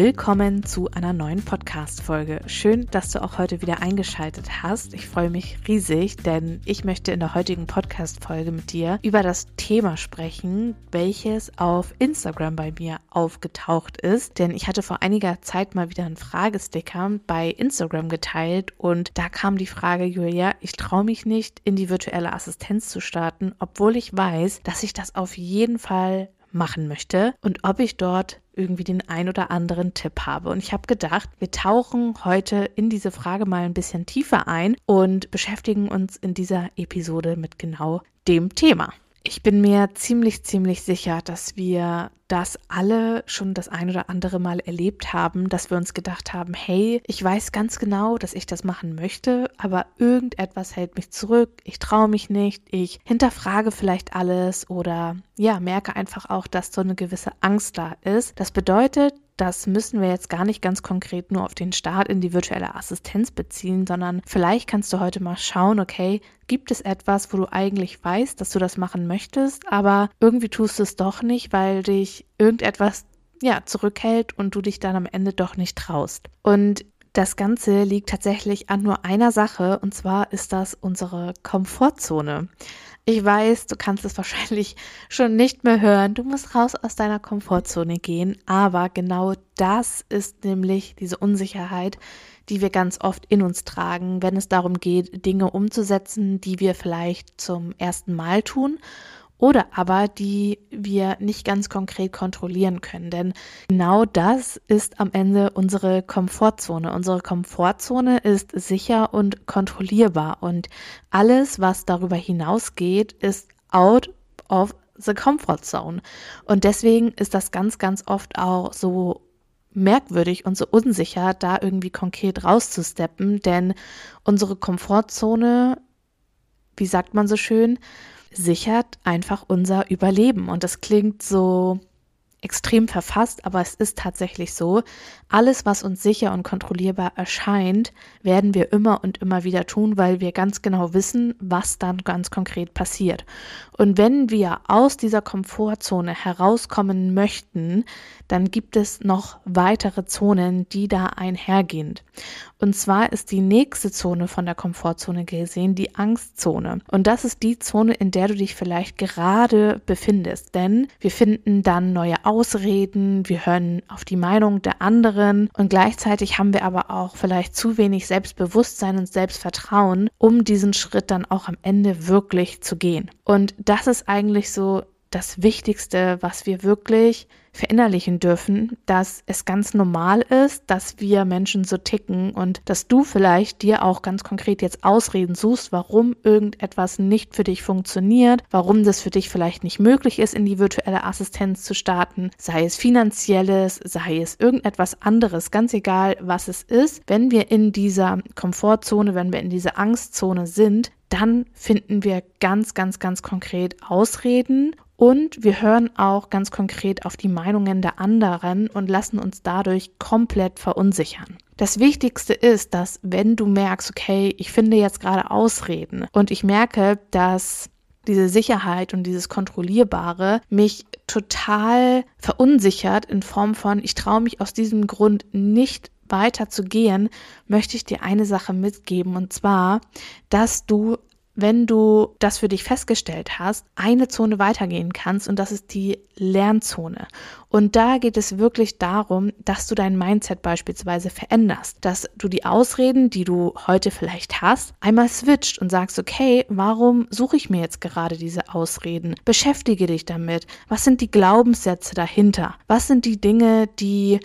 Willkommen zu einer neuen Podcast-Folge. Schön, dass du auch heute wieder eingeschaltet hast. Ich freue mich riesig, denn ich möchte in der heutigen Podcast-Folge mit dir über das Thema sprechen, welches auf Instagram bei mir aufgetaucht ist. Denn ich hatte vor einiger Zeit mal wieder einen Fragesticker bei Instagram geteilt und da kam die Frage, Julia, ich traue mich nicht, in die virtuelle Assistenz zu starten, obwohl ich weiß, dass ich das auf jeden Fall machen möchte und ob ich dort irgendwie den ein oder anderen Tipp habe. Und ich habe gedacht, wir tauchen heute in diese Frage mal ein bisschen tiefer ein und beschäftigen uns in dieser Episode mit genau dem Thema. Ich bin mir ziemlich, ziemlich sicher, dass wir das alle schon das ein oder andere Mal erlebt haben, dass wir uns gedacht haben, hey, ich weiß ganz genau, dass ich das machen möchte, aber irgendetwas hält mich zurück, ich traue mich nicht, ich hinterfrage vielleicht alles oder ja, merke einfach auch, dass so eine gewisse Angst da ist. Das bedeutet, das müssen wir jetzt gar nicht ganz konkret nur auf den Start in die virtuelle Assistenz beziehen, sondern vielleicht kannst du heute mal schauen, okay, gibt es etwas, wo du eigentlich weißt, dass du das machen möchtest, aber irgendwie tust du es doch nicht, weil dich irgendetwas ja, zurückhält und du dich dann am Ende doch nicht traust. Und das Ganze liegt tatsächlich an nur einer Sache und zwar ist das unsere Komfortzone. Ich weiß, du kannst es wahrscheinlich schon nicht mehr hören. Du musst raus aus deiner Komfortzone gehen. Aber genau das ist nämlich diese Unsicherheit, die wir ganz oft in uns tragen, wenn es darum geht, Dinge umzusetzen, die wir vielleicht zum ersten Mal tun oder aber die wir nicht ganz konkret kontrollieren können. Denn genau das ist am Ende unsere Komfortzone. Unsere Komfortzone ist sicher und kontrollierbar und alles, was darüber hinausgeht, ist out of the comfort zone. Und deswegen ist das ganz, ganz oft auch so merkwürdig und so unsicher, da irgendwie konkret rauszusteppen, denn unsere Komfortzone, wie sagt man so schön, sichert einfach unser Überleben. Und das klingt so extrem verfasst, aber es ist tatsächlich so. Alles, was uns sicher und kontrollierbar erscheint, werden wir immer und immer wieder tun, weil wir ganz genau wissen, was dann ganz konkret passiert. Und wenn wir aus dieser Komfortzone herauskommen möchten, dann gibt es noch weitere Zonen, die da einhergehen. Und zwar ist die nächste Zone von der Komfortzone gesehen die Angstzone. Und das ist die Zone, in der du dich vielleicht gerade befindest. Denn wir finden dann neue Ausreden, wir hören auf die Meinung der anderen und gleichzeitig haben wir aber auch vielleicht zu wenig Selbstbewusstsein und Selbstvertrauen, um diesen Schritt dann auch am Ende wirklich zu gehen. Und das ist eigentlich so das Wichtigste, was wir wirklich verinnerlichen dürfen, dass es ganz normal ist, dass wir Menschen so ticken und dass du vielleicht dir auch ganz konkret jetzt Ausreden suchst, warum irgendetwas nicht für dich funktioniert, warum das für dich vielleicht nicht möglich ist, in die virtuelle Assistenz zu starten, sei es finanzielles, sei es irgendetwas anderes, ganz egal, was es ist. Wenn wir in dieser Komfortzone, wenn wir in dieser Angstzone sind, dann finden wir ganz, ganz, ganz konkret Ausreden und wir hören auch ganz konkret auf die Meinungen der anderen und lassen uns dadurch komplett verunsichern. Das Wichtigste ist, dass wenn du merkst, okay, ich finde jetzt gerade Ausreden und ich merke, dass diese Sicherheit und dieses Kontrollierbare mich total verunsichert in Form von, ich traue mich aus diesem Grund nicht weiter zu gehen, möchte ich dir eine Sache mitgeben und zwar, dass du wenn du das für dich festgestellt hast, eine Zone weitergehen kannst und das ist die Lernzone. Und da geht es wirklich darum, dass du dein Mindset beispielsweise veränderst, dass du die Ausreden, die du heute vielleicht hast, einmal switcht und sagst, okay, warum suche ich mir jetzt gerade diese Ausreden? Beschäftige dich damit. Was sind die Glaubenssätze dahinter? Was sind die Dinge, die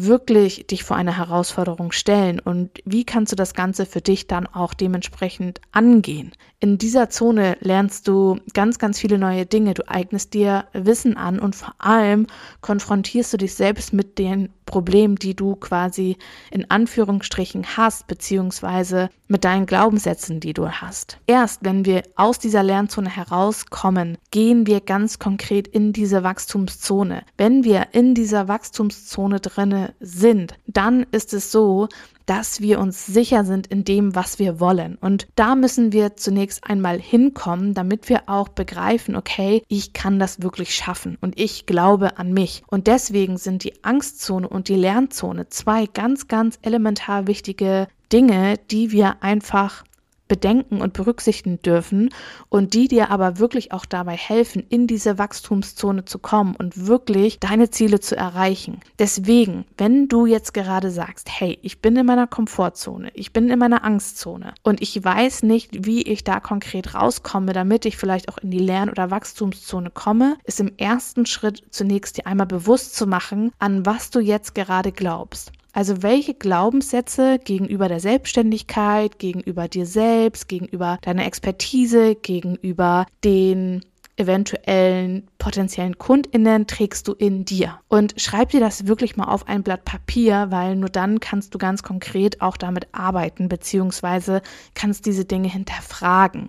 wirklich dich vor eine Herausforderung stellen und wie kannst du das Ganze für dich dann auch dementsprechend angehen. In dieser Zone lernst du ganz, ganz viele neue Dinge. Du eignest dir Wissen an und vor allem konfrontierst du dich selbst mit den Problemen, die du quasi in Anführungsstrichen hast, beziehungsweise mit deinen Glaubenssätzen, die du hast. Erst wenn wir aus dieser Lernzone herauskommen, gehen wir ganz konkret in diese Wachstumszone. Wenn wir in dieser Wachstumszone drinne sind, dann ist es so, dass wir uns sicher sind in dem, was wir wollen. Und da müssen wir zunächst einmal hinkommen, damit wir auch begreifen, okay, ich kann das wirklich schaffen und ich glaube an mich. Und deswegen sind die Angstzone und die Lernzone zwei ganz, ganz elementar wichtige Dinge, die wir einfach bedenken und berücksichtigen dürfen und die dir aber wirklich auch dabei helfen, in diese Wachstumszone zu kommen und wirklich deine Ziele zu erreichen. Deswegen, wenn du jetzt gerade sagst, hey, ich bin in meiner Komfortzone, ich bin in meiner Angstzone und ich weiß nicht, wie ich da konkret rauskomme, damit ich vielleicht auch in die Lern- oder Wachstumszone komme, ist im ersten Schritt zunächst dir einmal bewusst zu machen, an was du jetzt gerade glaubst. Also welche Glaubenssätze gegenüber der Selbstständigkeit, gegenüber dir selbst, gegenüber deiner Expertise, gegenüber den eventuellen potenziellen KundInnen trägst du in dir. Und schreib dir das wirklich mal auf ein Blatt Papier, weil nur dann kannst du ganz konkret auch damit arbeiten, beziehungsweise kannst diese Dinge hinterfragen.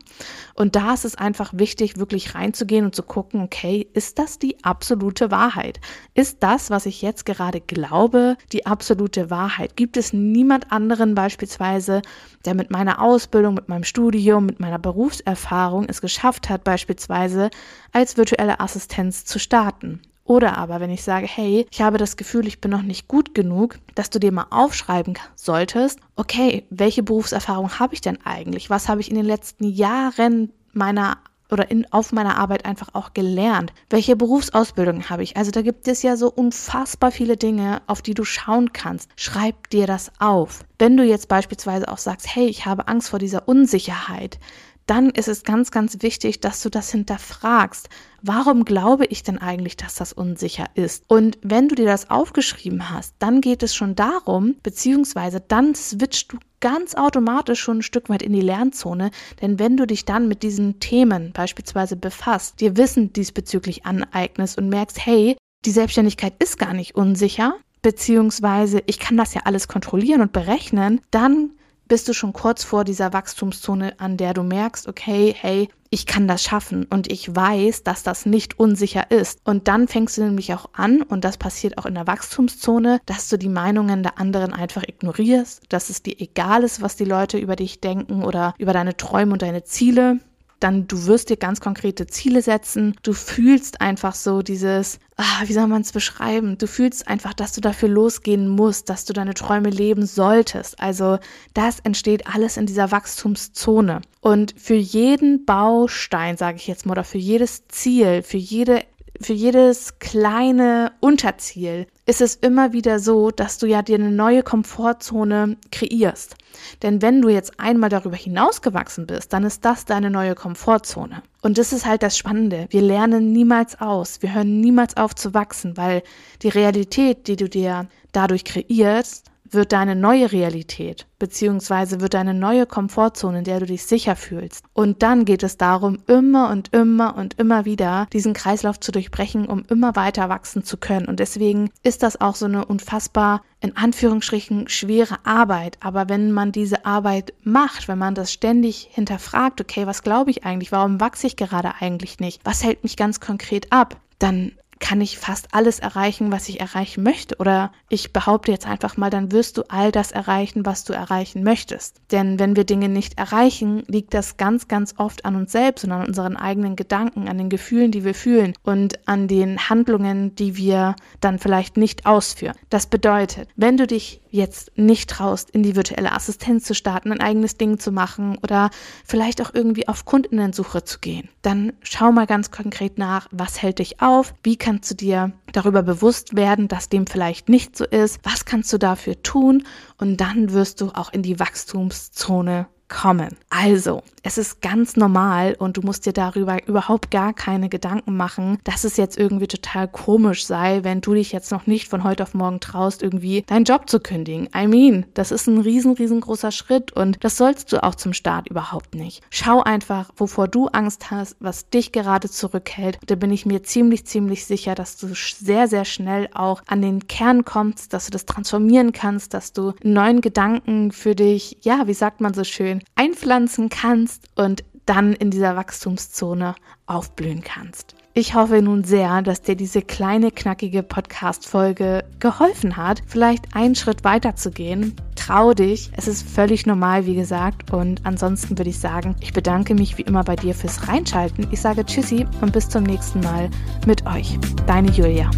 Und da ist es einfach wichtig, wirklich reinzugehen und zu gucken, okay, ist das die absolute Wahrheit? Ist das, was ich jetzt gerade glaube, die absolute Wahrheit? Gibt es niemand anderen beispielsweise, der mit meiner Ausbildung, mit meinem Studium, mit meiner Berufserfahrung es geschafft hat, beispielsweise als virtuelle Assistenz zu starten. Oder aber, wenn ich sage, hey, ich habe das Gefühl, ich bin noch nicht gut genug, dass du dir mal aufschreiben solltest, okay, welche Berufserfahrung habe ich denn eigentlich? Was habe ich in den letzten Jahren meiner oder in, auf meiner Arbeit einfach auch gelernt? Welche Berufsausbildung habe ich? Also da gibt es ja so unfassbar viele Dinge, auf die du schauen kannst. Schreib dir das auf. Wenn du jetzt beispielsweise auch sagst, hey, ich habe Angst vor dieser Unsicherheit, dann ist es ganz, ganz wichtig, dass du das hinterfragst. Warum glaube ich denn eigentlich, dass das unsicher ist? Und wenn du dir das aufgeschrieben hast, dann geht es schon darum, beziehungsweise dann switcht du ganz automatisch schon ein Stück weit in die Lernzone, denn wenn du dich dann mit diesen Themen beispielsweise befasst, dir Wissen diesbezüglich aneignest und merkst, hey, die Selbstständigkeit ist gar nicht unsicher, beziehungsweise ich kann das ja alles kontrollieren und berechnen, dann bist du schon kurz vor dieser Wachstumszone, an der du merkst, okay, hey, ich kann das schaffen und ich weiß, dass das nicht unsicher ist. Und dann fängst du nämlich auch an, und das passiert auch in der Wachstumszone, dass du die Meinungen der anderen einfach ignorierst, dass es dir egal ist, was die Leute über dich denken oder über deine Träume und deine Ziele dann du wirst dir ganz konkrete Ziele setzen. Du fühlst einfach so dieses, ah, wie soll man es beschreiben? Du fühlst einfach, dass du dafür losgehen musst, dass du deine Träume leben solltest. Also das entsteht alles in dieser Wachstumszone. Und für jeden Baustein, sage ich jetzt mal, oder für jedes Ziel, für jede für jedes kleine Unterziel ist es immer wieder so, dass du ja dir eine neue Komfortzone kreierst. Denn wenn du jetzt einmal darüber hinausgewachsen bist, dann ist das deine neue Komfortzone. Und das ist halt das Spannende. Wir lernen niemals aus. Wir hören niemals auf zu wachsen, weil die Realität, die du dir dadurch kreierst, wird deine neue Realität, beziehungsweise wird deine neue Komfortzone, in der du dich sicher fühlst. Und dann geht es darum, immer und immer und immer wieder diesen Kreislauf zu durchbrechen, um immer weiter wachsen zu können. Und deswegen ist das auch so eine unfassbar, in Anführungsstrichen, schwere Arbeit. Aber wenn man diese Arbeit macht, wenn man das ständig hinterfragt, okay, was glaube ich eigentlich? Warum wachse ich gerade eigentlich nicht? Was hält mich ganz konkret ab? Dann kann ich fast alles erreichen, was ich erreichen möchte. Oder ich behaupte jetzt einfach mal, dann wirst du all das erreichen, was du erreichen möchtest. Denn wenn wir Dinge nicht erreichen, liegt das ganz, ganz oft an uns selbst und an unseren eigenen Gedanken, an den Gefühlen, die wir fühlen und an den Handlungen, die wir dann vielleicht nicht ausführen. Das bedeutet, wenn du dich jetzt nicht traust, in die virtuelle Assistenz zu starten, ein eigenes Ding zu machen oder vielleicht auch irgendwie auf Kundinnensuche zu gehen, dann schau mal ganz konkret nach, was hält dich auf, wie kannst du dir darüber bewusst werden, dass dem vielleicht nicht so ist, was kannst du dafür tun? Und dann wirst du auch in die Wachstumszone kommen. Also, es ist ganz normal und du musst dir darüber überhaupt gar keine Gedanken machen, dass es jetzt irgendwie total komisch sei, wenn du dich jetzt noch nicht von heute auf morgen traust, irgendwie deinen Job zu kündigen. I mean, das ist ein riesen, riesengroßer Schritt und das sollst du auch zum Start überhaupt nicht. Schau einfach, wovor du Angst hast, was dich gerade zurückhält. Da bin ich mir ziemlich, ziemlich sicher, dass du sehr, sehr schnell auch an den Kern kommst, dass du das transformieren kannst, dass du neuen Gedanken für dich, ja, wie sagt man so einpflanzen kannst und dann in dieser Wachstumszone aufblühen kannst. Ich hoffe nun sehr, dass dir diese kleine, knackige Podcast-Folge geholfen hat, vielleicht einen Schritt weiter zu gehen. Trau dich. Es ist völlig normal, wie gesagt. Und ansonsten würde ich sagen, ich bedanke mich wie immer bei dir fürs Reinschalten. Ich sage Tschüssi und bis zum nächsten Mal mit euch. Deine Julia.